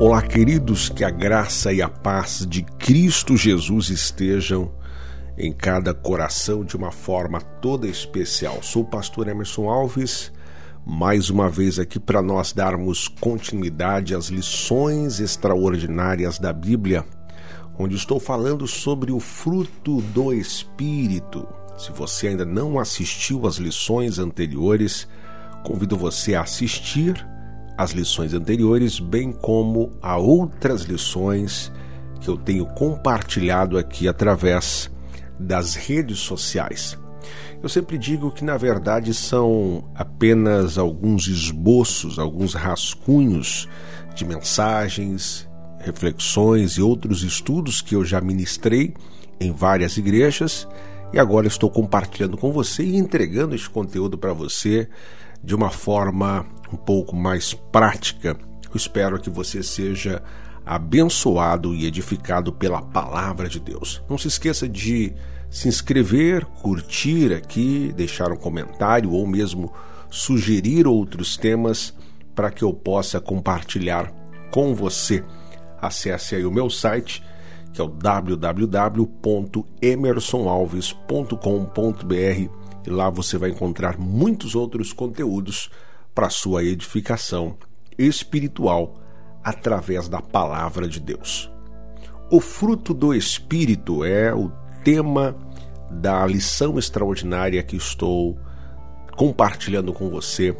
Olá, queridos, que a graça e a paz de Cristo Jesus estejam em cada coração de uma forma toda especial. Sou o pastor Emerson Alves, mais uma vez aqui para nós darmos continuidade às lições extraordinárias da Bíblia, onde estou falando sobre o fruto do Espírito. Se você ainda não assistiu às lições anteriores, convido você a assistir as lições anteriores, bem como a outras lições que eu tenho compartilhado aqui através das redes sociais. Eu sempre digo que, na verdade, são apenas alguns esboços, alguns rascunhos de mensagens, reflexões e outros estudos que eu já ministrei em várias igrejas e agora estou compartilhando com você e entregando este conteúdo para você de uma forma um pouco mais prática. Eu espero que você seja abençoado e edificado pela palavra de Deus. Não se esqueça de se inscrever, curtir aqui, deixar um comentário ou mesmo sugerir outros temas para que eu possa compartilhar com você. Acesse aí o meu site, que é o www.emersonalves.com.br e lá você vai encontrar muitos outros conteúdos para sua edificação espiritual através da palavra de Deus. O fruto do Espírito é o tema da lição extraordinária que estou compartilhando com você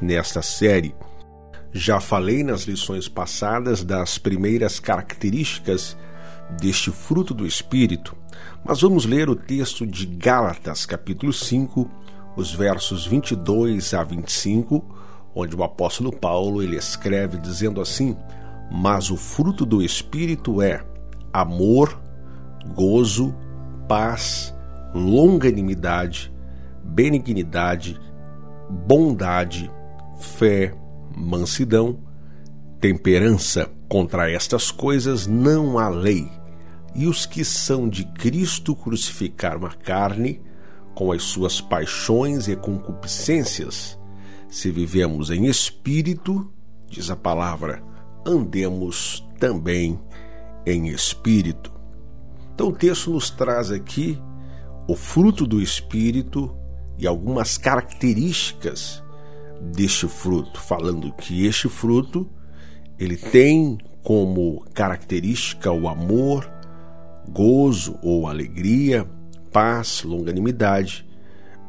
nesta série. Já falei nas lições passadas das primeiras características deste fruto do Espírito, mas vamos ler o texto de Gálatas, capítulo 5, os versos 22 a 25, onde o apóstolo Paulo ele escreve dizendo assim: "Mas o fruto do espírito é amor, gozo, paz, longanimidade, benignidade, bondade, fé, mansidão, temperança. Contra estas coisas não há lei. E os que são de Cristo crucificaram a carne com as suas paixões e concupiscências. Se vivemos em espírito, diz a palavra, andemos também em espírito. Então o texto nos traz aqui o fruto do espírito e algumas características deste fruto, falando que este fruto ele tem como característica o amor, gozo ou alegria, paz, longanimidade,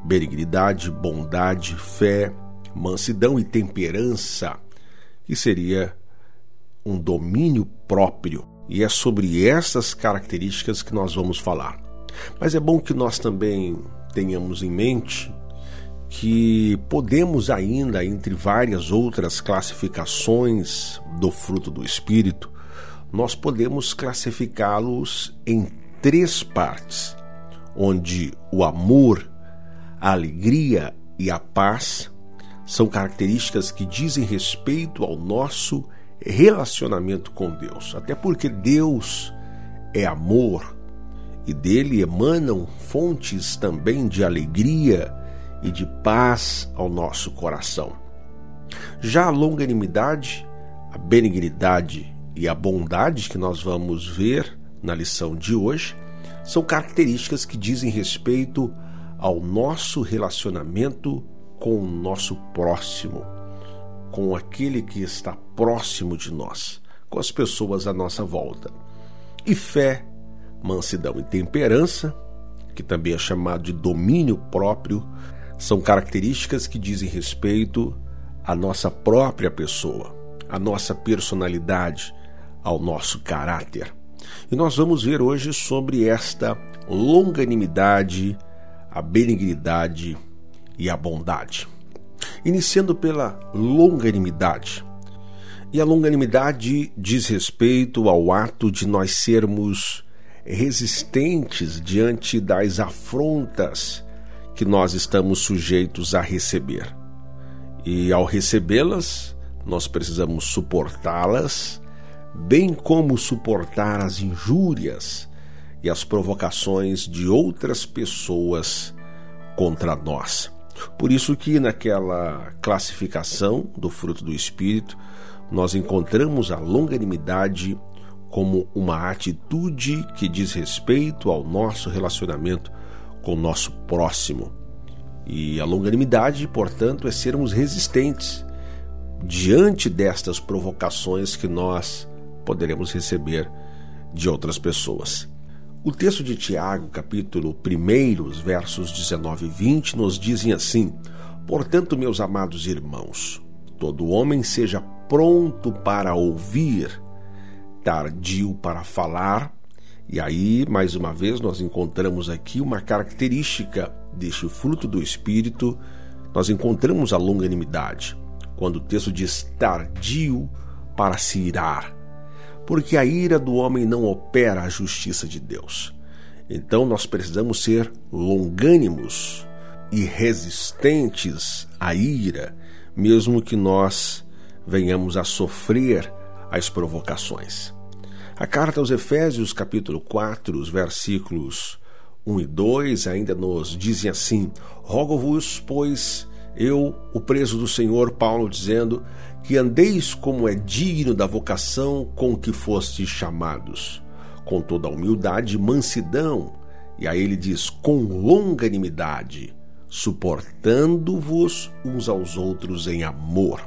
benignidade, bondade, fé, mansidão e temperança, que seria um domínio próprio. E é sobre essas características que nós vamos falar. Mas é bom que nós também tenhamos em mente que podemos ainda, entre várias outras classificações do fruto do Espírito, nós podemos classificá-los em três partes, onde o amor, a alegria e a paz são características que dizem respeito ao nosso relacionamento com Deus. Até porque Deus é amor e dele emanam fontes também de alegria e de paz ao nosso coração. Já a longanimidade, a benignidade e a bondade que nós vamos ver na lição de hoje são características que dizem respeito ao nosso relacionamento com o nosso próximo, com aquele que está próximo de nós, com as pessoas à nossa volta. E fé, mansidão e temperança, que também é chamado de domínio próprio, são características que dizem respeito à nossa própria pessoa, à nossa personalidade, ao nosso caráter. E nós vamos ver hoje sobre esta longanimidade, a benignidade e a bondade. Iniciando pela longanimidade. E a longanimidade diz respeito ao ato de nós sermos resistentes diante das afrontas que nós estamos sujeitos a receber. E ao recebê-las, nós precisamos suportá-las, bem como suportar as injúrias e as provocações de outras pessoas contra nós. Por isso que naquela classificação do fruto do espírito, nós encontramos a longanimidade como uma atitude que diz respeito ao nosso relacionamento com o nosso próximo. E a longanimidade, portanto, é sermos resistentes diante destas provocações que nós poderemos receber de outras pessoas. O texto de Tiago, capítulo 1, versos 19 e 20, nos dizem assim: Portanto, meus amados irmãos, todo homem seja pronto para ouvir, tardio para falar. E aí, mais uma vez, nós encontramos aqui uma característica deste fruto do Espírito. Nós encontramos a longanimidade, quando o texto diz tardio para se irar porque a ira do homem não opera a justiça de Deus. Então nós precisamos ser longânimos e resistentes à ira, mesmo que nós venhamos a sofrer as provocações. A carta aos Efésios, capítulo 4, os versículos 1 e 2, ainda nos dizem assim: Rogo-vos, pois, eu, o preso do Senhor, Paulo, dizendo que andeis como é digno da vocação com que fostes chamados, com toda humildade e mansidão, e aí ele diz, com longanimidade, suportando-vos uns aos outros em amor.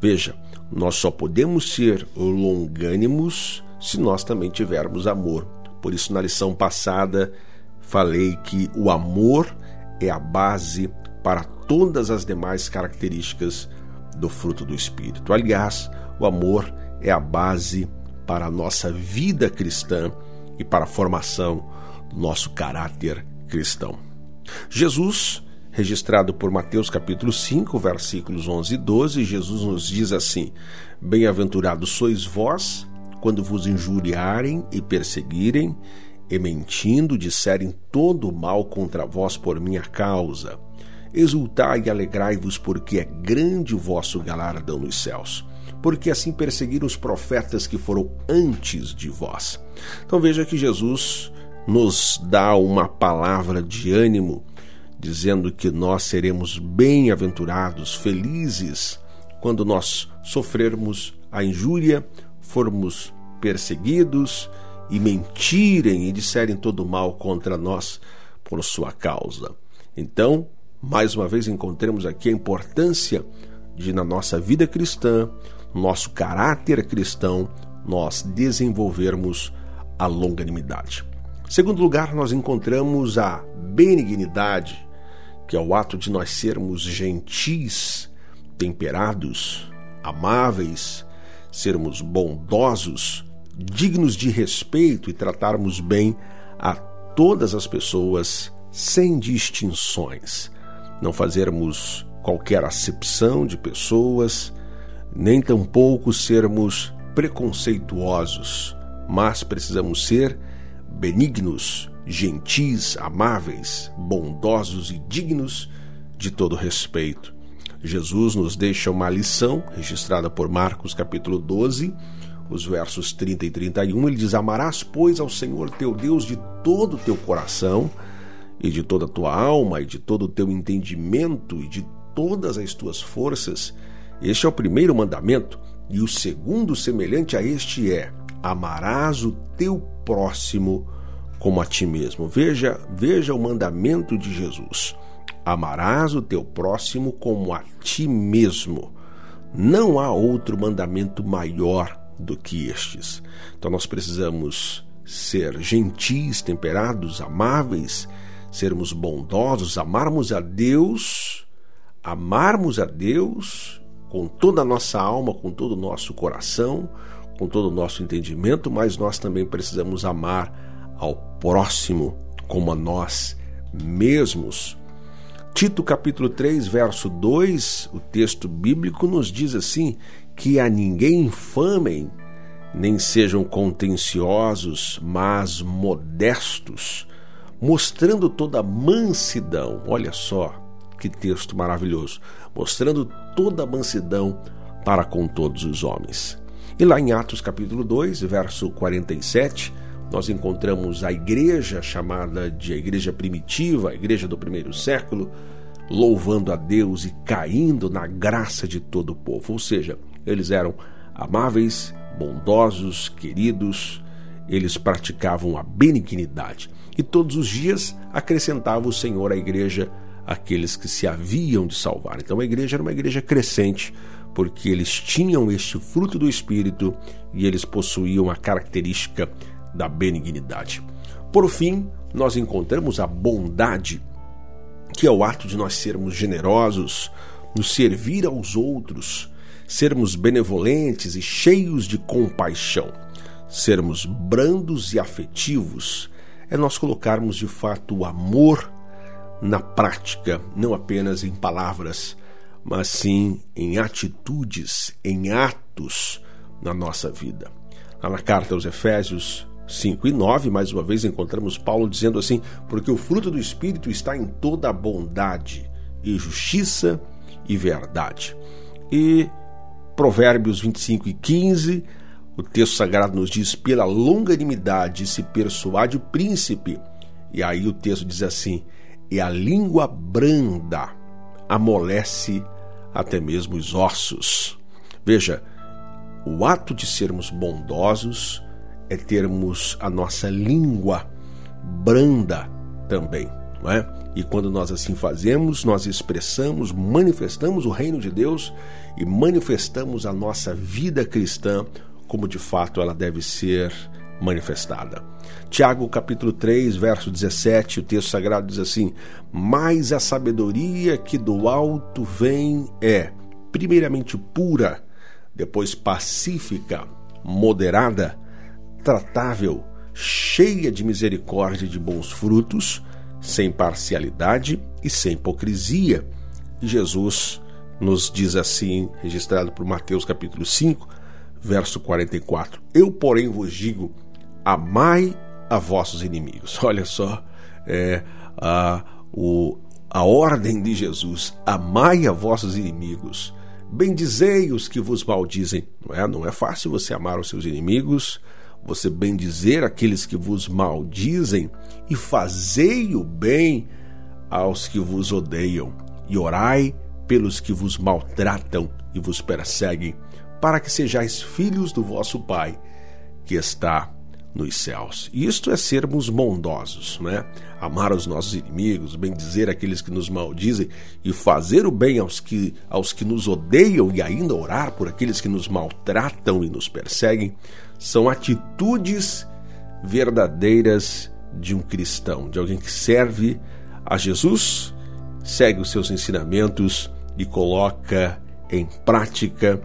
Veja, nós só podemos ser longânimos se nós também tivermos amor. Por isso, na lição passada, falei que o amor é a base para todas as demais características do fruto do Espírito. Aliás, o amor é a base para a nossa vida cristã e para a formação do nosso caráter cristão. Jesus, registrado por Mateus capítulo 5, versículos 11 e 12, Jesus nos diz assim: Bem-aventurados sois vós quando vos injuriarem e perseguirem, e mentindo disserem todo o mal contra vós por minha causa. Exultai e alegrai-vos, porque é grande o vosso galardão nos céus. Porque assim perseguiram os profetas que foram antes de vós. Então veja que Jesus nos dá uma palavra de ânimo, dizendo que nós seremos bem-aventurados, felizes, quando nós sofrermos a injúria, formos perseguidos e mentirem e disserem todo mal contra nós por sua causa. Então, mais uma vez encontremos aqui a importância de, na nossa vida cristã, nosso caráter cristão, nós desenvolvermos a longanimidade. Segundo lugar, nós encontramos a benignidade, que é o ato de nós sermos gentis, temperados, amáveis, sermos bondosos, dignos de respeito e tratarmos bem a todas as pessoas sem distinções não fazermos qualquer acepção de pessoas, nem tampouco sermos preconceituosos, mas precisamos ser benignos, gentis, amáveis, bondosos e dignos de todo respeito. Jesus nos deixa uma lição registrada por Marcos capítulo 12, os versos 30 e 31. Ele diz: Amarás, pois, ao Senhor teu Deus de todo o teu coração e de toda a tua alma, e de todo o teu entendimento, e de todas as tuas forças. Este é o primeiro mandamento, e o segundo, semelhante a este, é: amarás o teu próximo como a ti mesmo. Veja, veja o mandamento de Jesus. Amarás o teu próximo como a ti mesmo. Não há outro mandamento maior do que estes. Então nós precisamos ser gentis, temperados, amáveis sermos bondosos, amarmos a Deus, amarmos a Deus com toda a nossa alma, com todo o nosso coração, com todo o nosso entendimento, mas nós também precisamos amar ao próximo como a nós mesmos. Tito capítulo 3, verso 2, o texto bíblico nos diz assim: que a ninguém infamem, nem sejam contenciosos, mas modestos, mostrando toda a mansidão. Olha só que texto maravilhoso! Mostrando toda a mansidão para com todos os homens. E lá em Atos capítulo 2, verso 47, nós encontramos a igreja chamada de a igreja primitiva, a igreja do primeiro século, louvando a Deus e caindo na graça de todo o povo. Ou seja, eles eram amáveis, bondosos, queridos, eles praticavam a benignidade e todos os dias acrescentava o Senhor à igreja aqueles que se haviam de salvar. Então a igreja era uma igreja crescente, porque eles tinham este fruto do Espírito e eles possuíam a característica da benignidade. Por fim, nós encontramos a bondade, que é o ato de nós sermos generosos, nos servir aos outros, sermos benevolentes e cheios de compaixão, sermos brandos e afetivos, é nós colocarmos de fato o amor na prática, não apenas em palavras, mas sim em atitudes, em atos na nossa vida. Lá na carta aos Efésios 5 e 9, mais uma vez encontramos Paulo dizendo assim: Porque o fruto do Espírito está em toda a bondade e justiça e verdade. E Provérbios 25 e 15, o texto sagrado nos diz: Pela longanimidade se persuade o príncipe. E aí o texto diz assim: E a língua branda amolece até mesmo os ossos. Veja, o ato de sermos bondosos é termos a nossa língua branda também, não é? E quando nós assim fazemos, nós expressamos, manifestamos o reino de Deus e manifestamos a nossa vida cristã como de fato ela deve ser manifestada. Tiago capítulo 3, verso 17, o texto sagrado diz assim: "Mas a sabedoria que do alto vem é, primeiramente pura, depois pacífica, moderada, tratável, cheia de misericórdia e de bons frutos, sem parcialidade e sem hipocrisia." Jesus nos diz assim, registrado por Mateus capítulo 5, verso 44. Eu, porém, vos digo: amai a vossos inimigos. Olha só é, a, o, a ordem de Jesus: amai a vossos inimigos. Bendizei os que vos maldizem. Não é, não é fácil você amar os seus inimigos, você bendizer aqueles que vos maldizem e fazei o bem aos que vos odeiam e orai pelos que vos maltratam e vos perseguem para que sejais filhos do vosso Pai que está nos céus. Isto é sermos bondosos, né? Amar os nossos inimigos, bendizer aqueles que nos maldizem e fazer o bem aos que, aos que nos odeiam e ainda orar por aqueles que nos maltratam e nos perseguem, são atitudes verdadeiras de um cristão, de alguém que serve a Jesus, segue os seus ensinamentos e coloca em prática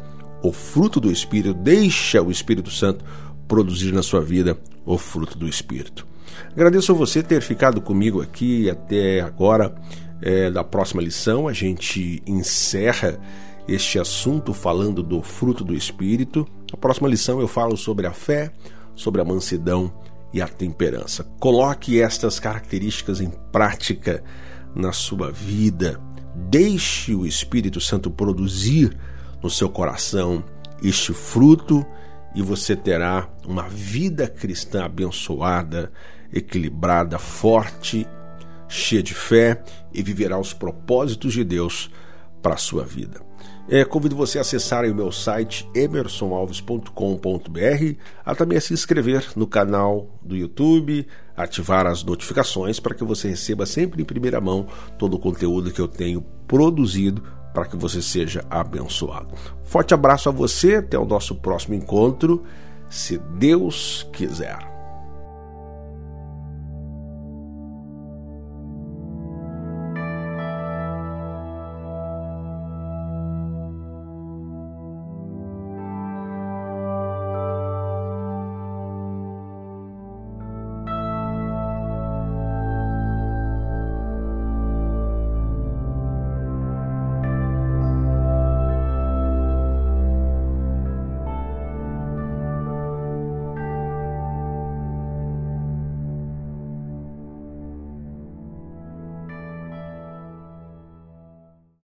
o fruto do Espírito, deixa o Espírito Santo produzir na sua vida o fruto do Espírito. Agradeço a você ter ficado comigo aqui até agora. É, da próxima lição, a gente encerra este assunto falando do fruto do Espírito. Na próxima lição, eu falo sobre a fé, sobre a mansidão e a temperança. Coloque estas características em prática na sua vida. Deixe o Espírito Santo produzir no seu coração este fruto e você terá uma vida cristã abençoada, equilibrada, forte, cheia de fé e viverá os propósitos de Deus para a sua vida. É, convido você a acessar o meu site emersonalves.com.br, a também a se inscrever no canal do YouTube, ativar as notificações para que você receba sempre em primeira mão todo o conteúdo que eu tenho produzido para que você seja abençoado. Forte abraço a você, até o nosso próximo encontro, se Deus quiser.